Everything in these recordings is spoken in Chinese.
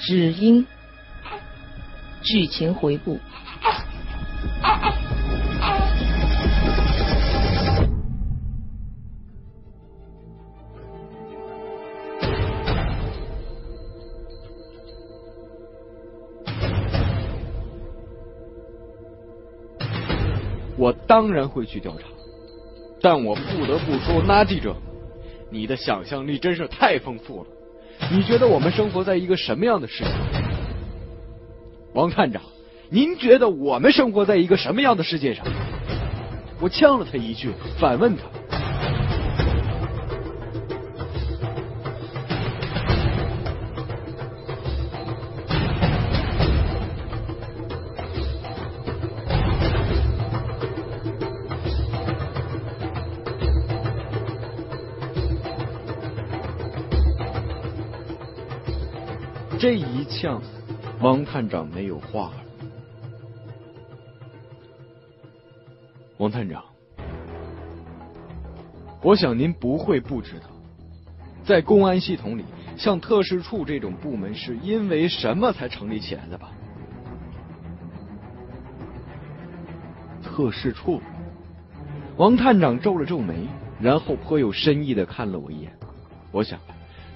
只因剧情回顾。我当然会去调查，但我不得不说，那记者，你的想象力真是太丰富了。你觉得我们生活在一个什么样的世界？王探长，您觉得我们生活在一个什么样的世界上？我呛了他一句，反问他。像，王探长没有话了。王探长，我想您不会不知道，在公安系统里，像特事处这种部门是因为什么才成立起来的吧？特事处，王探长皱了皱眉，然后颇有深意的看了我一眼。我想。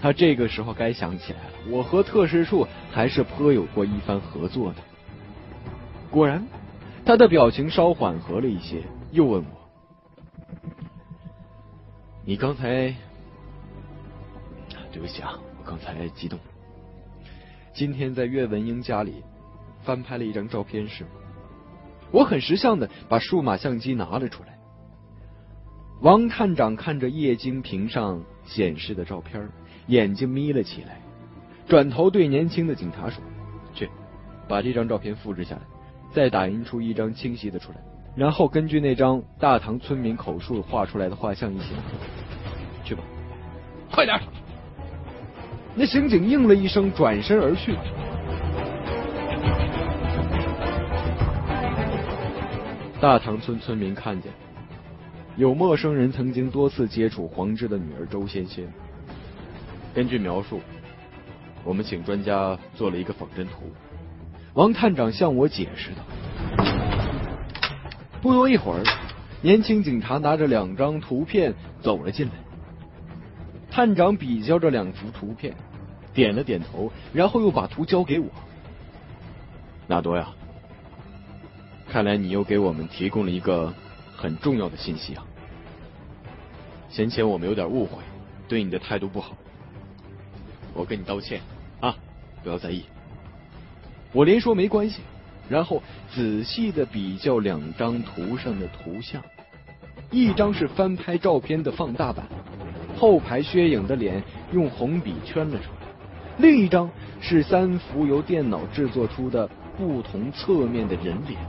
他这个时候该想起来了，我和特事处还是颇有过一番合作的。果然，他的表情稍缓和了一些，又问我：“你刚才……对不起啊，我刚才激动。今天在岳文英家里翻拍了一张照片，是吗？”我很识相的把数码相机拿了出来。王探长看着液晶屏上显示的照片。眼睛眯了起来，转头对年轻的警察说：“去，把这张照片复制下来，再打印出一张清晰的出来，然后根据那张大唐村民口述画出来的画像一起拿。去吧，快点！”那刑警应了一声，转身而去。大唐村村民看见，有陌生人曾经多次接触黄志的女儿周仙仙。根据描述，我们请专家做了一个仿真图。王探长向我解释道。不多一会儿，年轻警察拿着两张图片走了进来。探长比较着两幅图片，点了点头，然后又把图交给我。纳多呀，看来你又给我们提供了一个很重要的信息啊！先前我们有点误会，对你的态度不好。我跟你道歉啊，不要在意。我连说没关系，然后仔细的比较两张图上的图像，一张是翻拍照片的放大版，后排薛影的脸用红笔圈了出来；另一张是三幅由电脑制作出的不同侧面的人脸，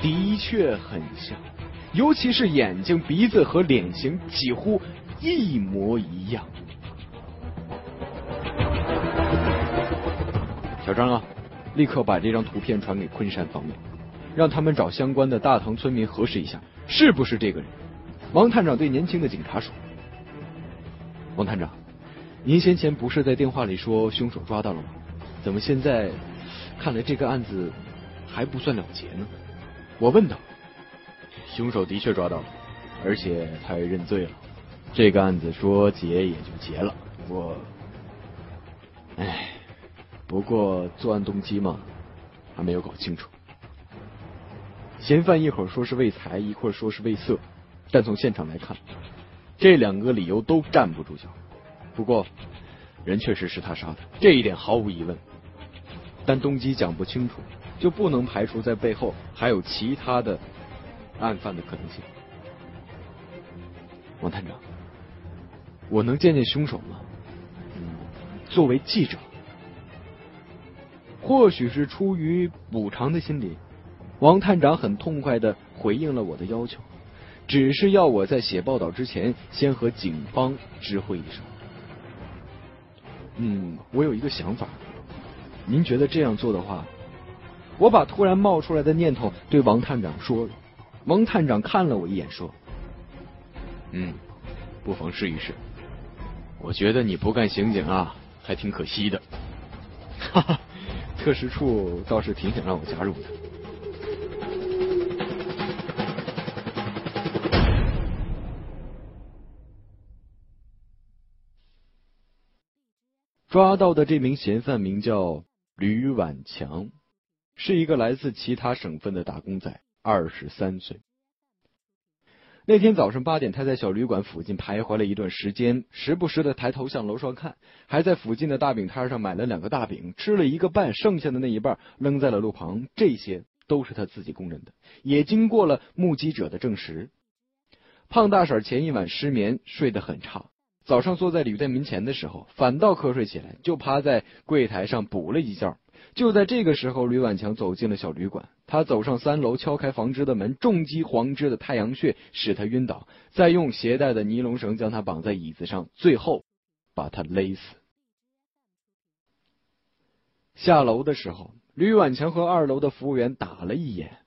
的确很像，尤其是眼睛、鼻子和脸型几乎。一模一样，小张啊，立刻把这张图片传给昆山方面，让他们找相关的大唐村民核实一下，是不是这个人。王探长对年轻的警察说：“王探长，您先前不是在电话里说凶手抓到了吗？怎么现在看来这个案子还不算了结呢？”我问道：“凶手的确抓到了，而且他也认罪了。”这个案子说结也就结了，不过，哎，不过作案动机嘛，还没有搞清楚。嫌犯一会儿说是为财，一会儿说是为色，但从现场来看，这两个理由都站不住脚。不过，人确实是他杀的，这一点毫无疑问。但动机讲不清楚，就不能排除在背后还有其他的案犯的可能性。王探长。我能见见凶手吗？作为记者，或许是出于补偿的心理，王探长很痛快的回应了我的要求，只是要我在写报道之前先和警方知会一声。嗯，我有一个想法，您觉得这样做的话，我把突然冒出来的念头对王探长说了。王探长看了我一眼，说：“嗯，不妨试一试。”我觉得你不干刑警啊，还挺可惜的。哈哈，特使处倒是挺想让我加入的。抓到的这名嫌犯名叫吕婉强，是一个来自其他省份的打工仔，二十三岁。那天早上八点，他在小旅馆附近徘徊了一段时间，时不时的抬头向楼上看，还在附近的大饼摊上买了两个大饼，吃了一个半，剩下的那一半扔在了路旁。这些都是他自己供认的，也经过了目击者的证实。胖大婶前一晚失眠，睡得很差。早上坐在旅店门前的时候，反倒瞌睡起来，就趴在柜台上补了一觉。就在这个时候，吕婉强走进了小旅馆。他走上三楼，敲开黄芝的门，重击黄芝的太阳穴，使他晕倒，再用携带的尼龙绳将他绑在椅子上，最后把他勒死。下楼的时候，吕婉强和二楼的服务员打了一眼。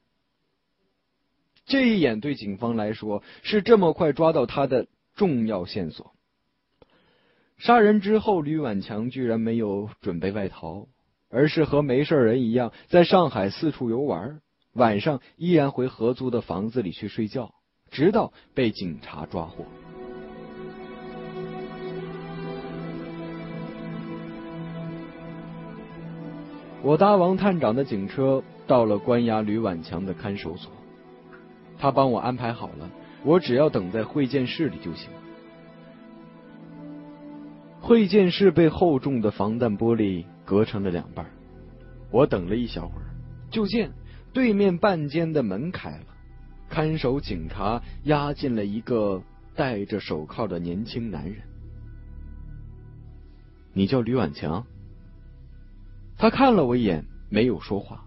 这一眼对警方来说是这么快抓到他的重要线索。杀人之后，吕婉强居然没有准备外逃，而是和没事人一样，在上海四处游玩，晚上依然回合租的房子里去睡觉，直到被警察抓获。我搭王探长的警车到了关押吕婉强的看守所，他帮我安排好了，我只要等在会见室里就行。会见室被厚重的防弹玻璃隔成了两半。我等了一小会儿，就见对面半间的门开了，看守警察押进了一个戴着手铐的年轻男人。你叫吕婉强？他看了我一眼，没有说话。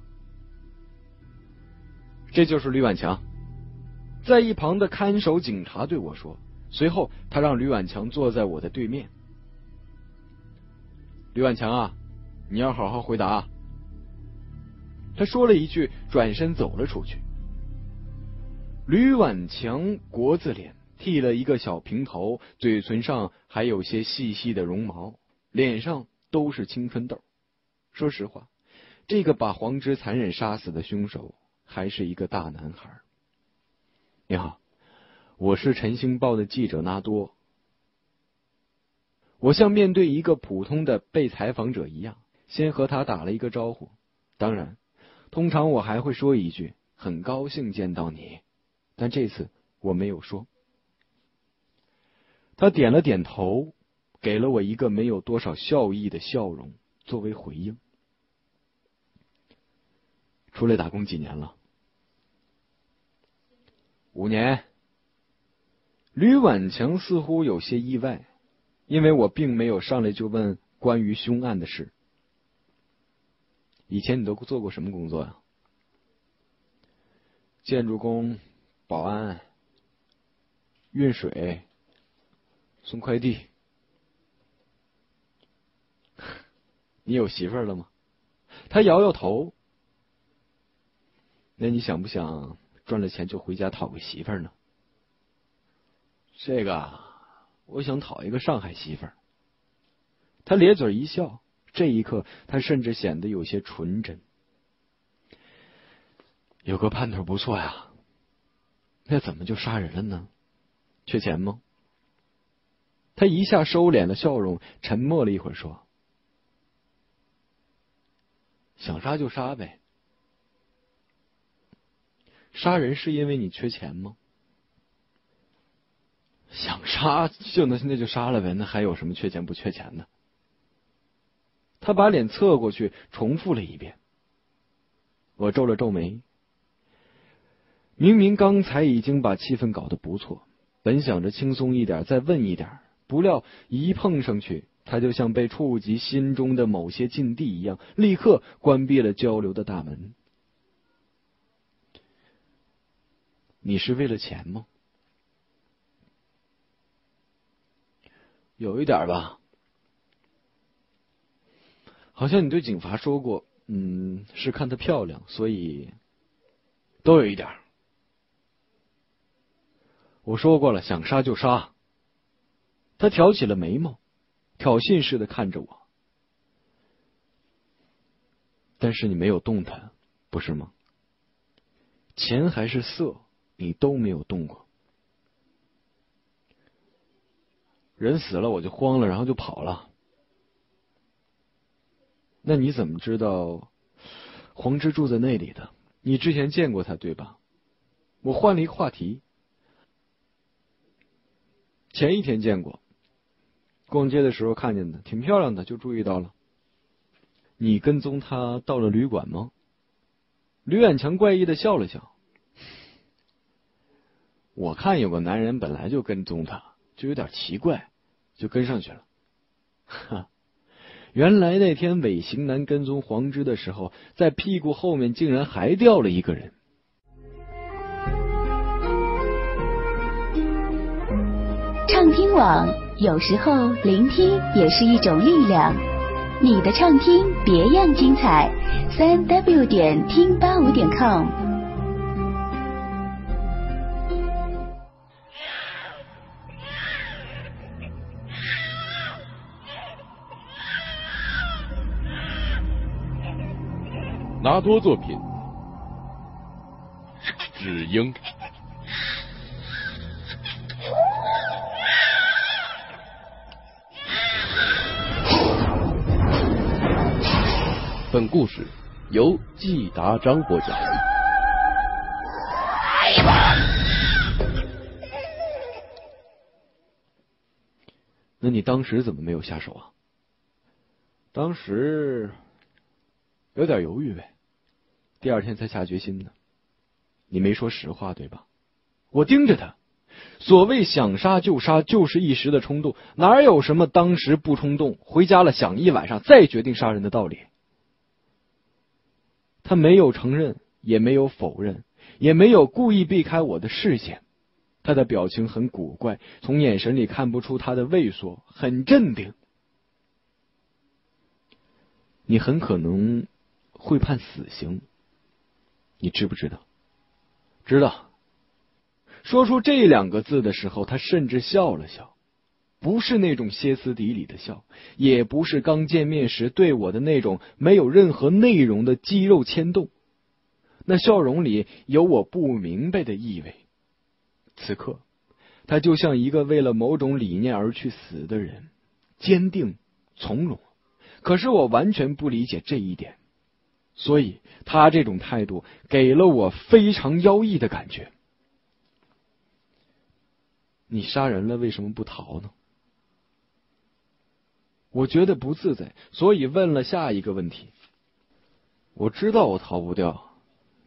这就是吕婉强。在一旁的看守警察对我说，随后他让吕婉强坐在我的对面。吕婉强啊，你要好好回答。他说了一句，转身走了出去。吕婉强国字脸，剃了一个小平头，嘴唇上还有些细细的绒毛，脸上都是青春痘。说实话，这个把黄之残忍杀死的凶手还是一个大男孩。你好，我是《晨星报》的记者纳多。我像面对一个普通的被采访者一样，先和他打了一个招呼。当然，通常我还会说一句“很高兴见到你”，但这次我没有说。他点了点头，给了我一个没有多少笑意的笑容作为回应。出来打工几年了？五年。吕婉强似乎有些意外。因为我并没有上来就问关于凶案的事。以前你都做过什么工作呀？建筑工、保安、运水、送快递。你有媳妇了吗？他摇摇头。那你想不想赚了钱就回家讨个媳妇呢？这个。我想讨一个上海媳妇儿。他咧嘴一笑，这一刻他甚至显得有些纯真。有个盼头不错呀，那怎么就杀人了呢？缺钱吗？他一下收敛了笑容，沉默了一会儿，说：“想杀就杀呗。杀人是因为你缺钱吗？”想杀就能那就杀了呗，那还有什么缺钱不缺钱的？他把脸侧过去，重复了一遍。我皱了皱眉，明明刚才已经把气氛搞得不错，本想着轻松一点再问一点，不料一碰上去，他就像被触及心中的某些禁地一样，立刻关闭了交流的大门。你是为了钱吗？有一点吧。好像你对警察说过，嗯，是看她漂亮，所以都有一点。我说过了，想杀就杀。他挑起了眉毛，挑衅似的看着我。但是你没有动弹，不是吗？钱还是色，你都没有动过。人死了，我就慌了，然后就跑了。那你怎么知道黄之住在那里的？你之前见过他对吧？我换了一个话题。前一天见过，逛街的时候看见的，挺漂亮的，就注意到了。你跟踪他到了旅馆吗？吕远强怪异的笑了笑。我看有个男人本来就跟踪他，就有点奇怪，就跟上去了。哈，原来那天尾行男跟踪黄之的时候，在屁股后面竟然还掉了一个人。畅听网，有时候聆听也是一种力量。你的畅听别样精彩，三 w 点听八五点 com。拿多作品，只应。本故事由季达章播讲。那你当时怎么没有下手啊？当时有点犹豫呗，第二天才下决心的。你没说实话对吧？我盯着他，所谓想杀就杀，就是一时的冲动，哪有什么当时不冲动，回家了想一晚上再决定杀人的道理？他没有承认，也没有否认，也没有故意避开我的视线。他的表情很古怪，从眼神里看不出他的畏缩，很镇定。你很可能会判死刑，你知不知道？知道。说出这两个字的时候，他甚至笑了笑。不是那种歇斯底里的笑，也不是刚见面时对我的那种没有任何内容的肌肉牵动，那笑容里有我不明白的意味。此刻，他就像一个为了某种理念而去死的人，坚定从容。可是我完全不理解这一点，所以他这种态度给了我非常妖异的感觉。你杀人了，为什么不逃呢？我觉得不自在，所以问了下一个问题。我知道我逃不掉，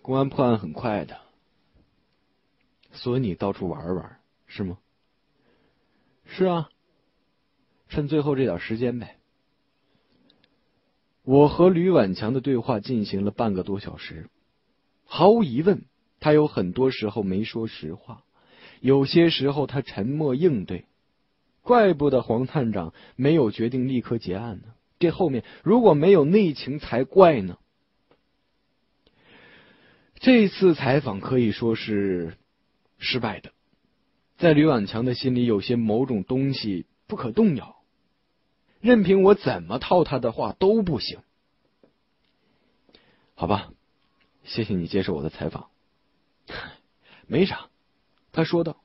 公安破案很快的，所以你到处玩玩是吗？是啊，趁最后这点时间呗。我和吕婉强的对话进行了半个多小时，毫无疑问，他有很多时候没说实话，有些时候他沉默应对。怪不得黄探长没有决定立刻结案呢，这后面如果没有内情才怪呢。这次采访可以说是失败的，在吕婉强的心里有些某种东西不可动摇，任凭我怎么套他的话都不行。好吧，谢谢你接受我的采访。没啥，他说道。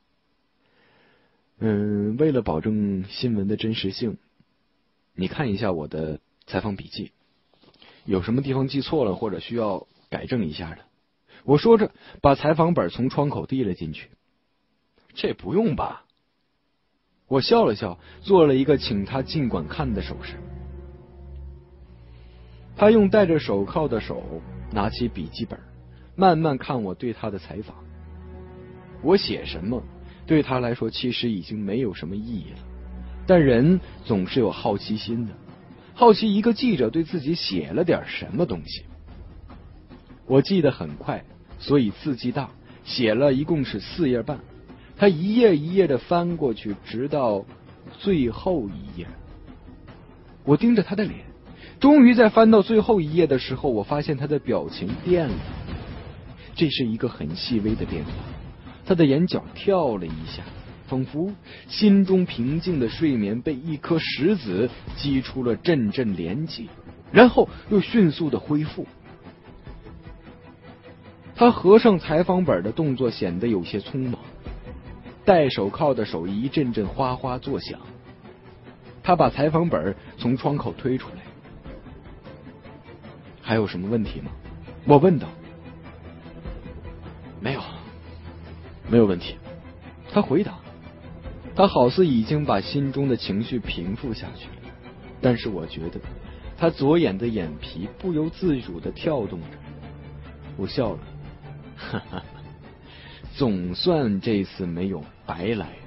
嗯，为了保证新闻的真实性，你看一下我的采访笔记，有什么地方记错了或者需要改正一下的。我说着，把采访本从窗口递了进去。这不用吧？我笑了笑，做了一个请他尽管看的手势。他用戴着手铐的手拿起笔记本，慢慢看我对他的采访。我写什么？对他来说，其实已经没有什么意义了。但人总是有好奇心的，好奇一个记者对自己写了点什么东西。我记得很快，所以字迹大，写了一共是四页半。他一页一页的翻过去，直到最后一页。我盯着他的脸，终于在翻到最后一页的时候，我发现他的表情变了。这是一个很细微的变化。他的眼角跳了一下，仿佛心中平静的睡眠被一颗石子击出了阵阵涟漪，然后又迅速的恢复。他合上采访本的动作显得有些匆忙，戴手铐的手一阵阵哗哗作响。他把采访本从窗口推出来。还有什么问题吗？我问道。没有，没有问题。他回答。他好似已经把心中的情绪平复下去了，但是我觉得他左眼的眼皮不由自主的跳动着。我笑了。哈哈，总算这次没有白来。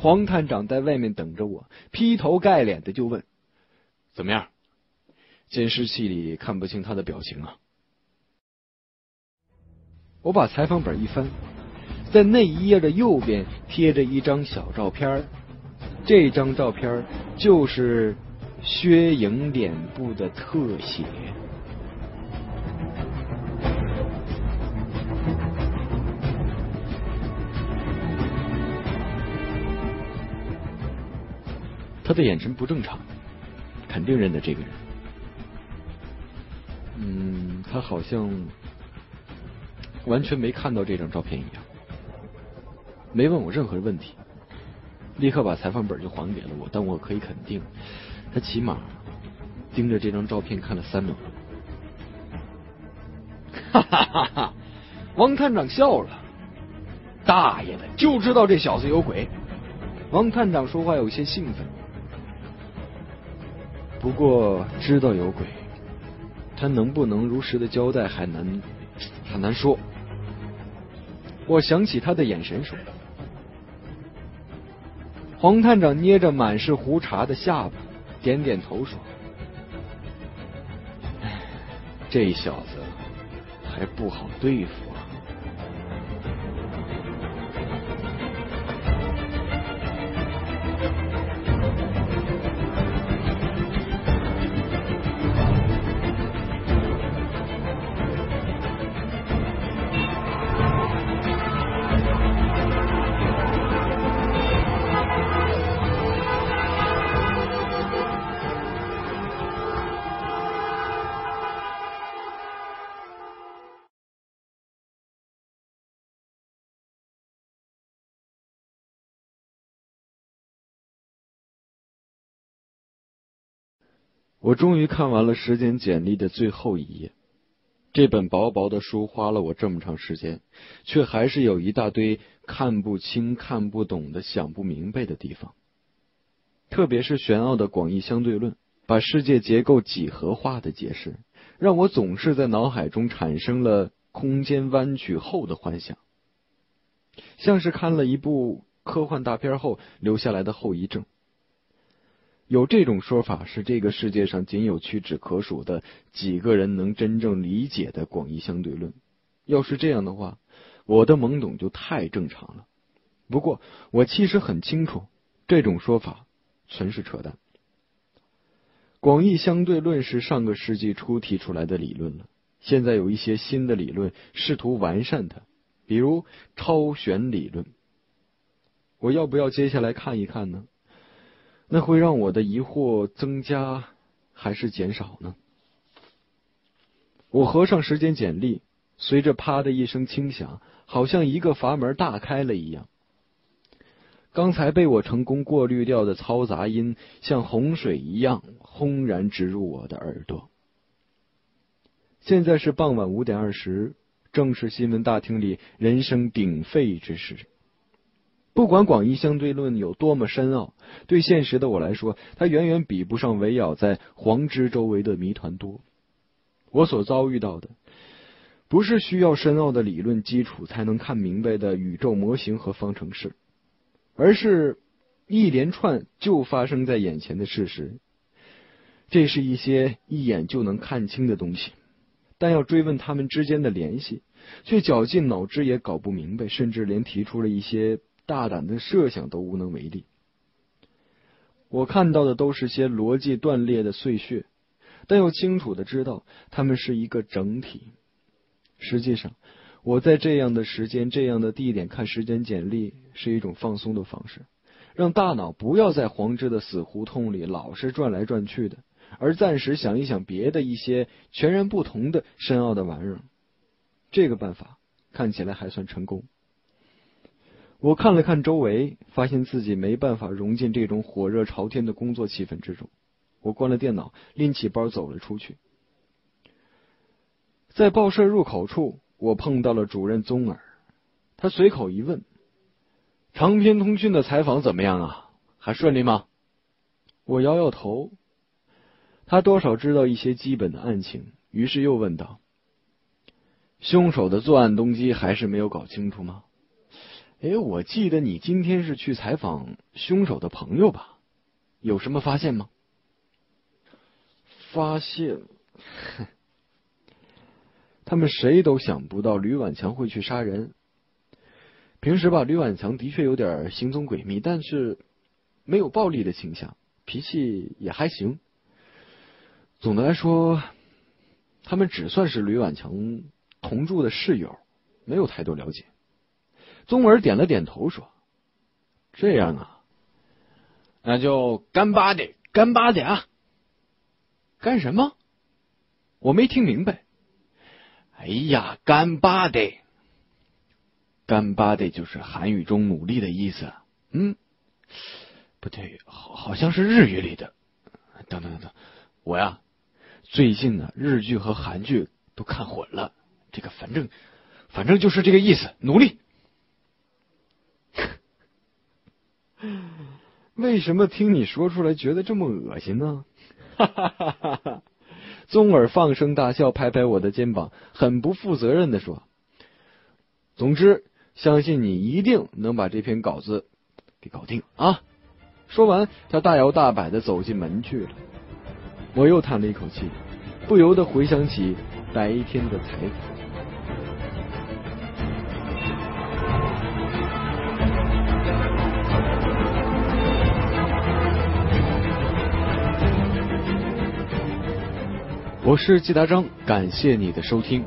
黄探长在外面等着我，劈头盖脸的就问：“怎么样？监视器里看不清他的表情啊？”我把采访本一翻，在那一页的右边贴着一张小照片，这张照片就是薛颖脸部的特写。的眼神不正常，肯定认得这个人。嗯，他好像完全没看到这张照片一样，没问我任何问题，立刻把采访本就还给了我。但我可以肯定，他起码盯着这张照片看了三秒钟。哈哈哈哈！王探长笑了，大爷的，就知道这小子有鬼。王探长说话有些兴奋。不过知道有鬼，他能不能如实的交代还难，很难说。我想起他的眼神说：“黄探长捏着满是胡茬的下巴，点点头说：‘这小子还不好对付。’”我终于看完了时间简历的最后一页。这本薄薄的书花了我这么长时间，却还是有一大堆看不清、看不懂的、想不明白的地方。特别是玄奥的广义相对论，把世界结构几何化的解释，让我总是在脑海中产生了空间弯曲后的幻想，像是看了一部科幻大片后留下来的后遗症。有这种说法是这个世界上仅有屈指可数的几个人能真正理解的广义相对论。要是这样的话，我的懵懂就太正常了。不过我其实很清楚，这种说法纯是扯淡。广义相对论是上个世纪初提出来的理论了，现在有一些新的理论试图完善它，比如超弦理论。我要不要接下来看一看呢？那会让我的疑惑增加还是减少呢？我合上时间简历，随着啪的一声轻响，好像一个阀门大开了一样。刚才被我成功过滤掉的嘈杂音，像洪水一样轰然直入我的耳朵。现在是傍晚五点二十，正是新闻大厅里人声鼎沸之时。不管广义相对论有多么深奥，对现实的我来说，它远远比不上围绕在黄枝周围的谜团多。我所遭遇到的，不是需要深奥的理论基础才能看明白的宇宙模型和方程式，而是一连串就发生在眼前的事实。这是一些一眼就能看清的东西，但要追问他们之间的联系，却绞尽脑汁也搞不明白，甚至连提出了一些大胆的设想都无能为力。我看到的都是些逻辑断裂的碎屑，但又清楚的知道它们是一个整体。实际上，我在这样的时间、这样的地点看时间简历，是一种放松的方式，让大脑不要在黄之的死胡同里老是转来转去的，而暂时想一想别的一些全然不同的深奥的玩意儿。这个办法看起来还算成功。我看了看周围，发现自己没办法融进这种火热朝天的工作气氛之中。我关了电脑，拎起包走了出去。在报社入口处，我碰到了主任宗尔。他随口一问：“长篇通讯的采访怎么样啊？还顺利吗？”我摇摇头。他多少知道一些基本的案情，于是又问道。凶手的作案动机还是没有搞清楚吗？哎，我记得你今天是去采访凶手的朋友吧？有什么发现吗？发现，他们谁都想不到吕婉强会去杀人。平时吧，吕婉强的确有点行踪诡秘，但是没有暴力的倾向，脾气也还行。总的来说，他们只算是吕婉强。同住的室友没有太多了解，宗文点了点头说：“这样啊，那就干巴的，干巴的啊！干什么？我没听明白。哎呀，干巴的，干巴的就是韩语中努力的意思。嗯，不对，好好像是日语里的。等等等等，我呀，最近呢，日剧和韩剧都看混了。”这个反正，反正就是这个意思，努力。为什么听你说出来觉得这么恶心呢？哈哈哈哈哈！宗尔放声大笑，拍拍我的肩膀，很不负责任的说：“总之，相信你一定能把这篇稿子给搞定啊！”说完，他大摇大摆的走进门去了。我又叹了一口气，不由得回想起白天的采访。我是季达章，感谢你的收听。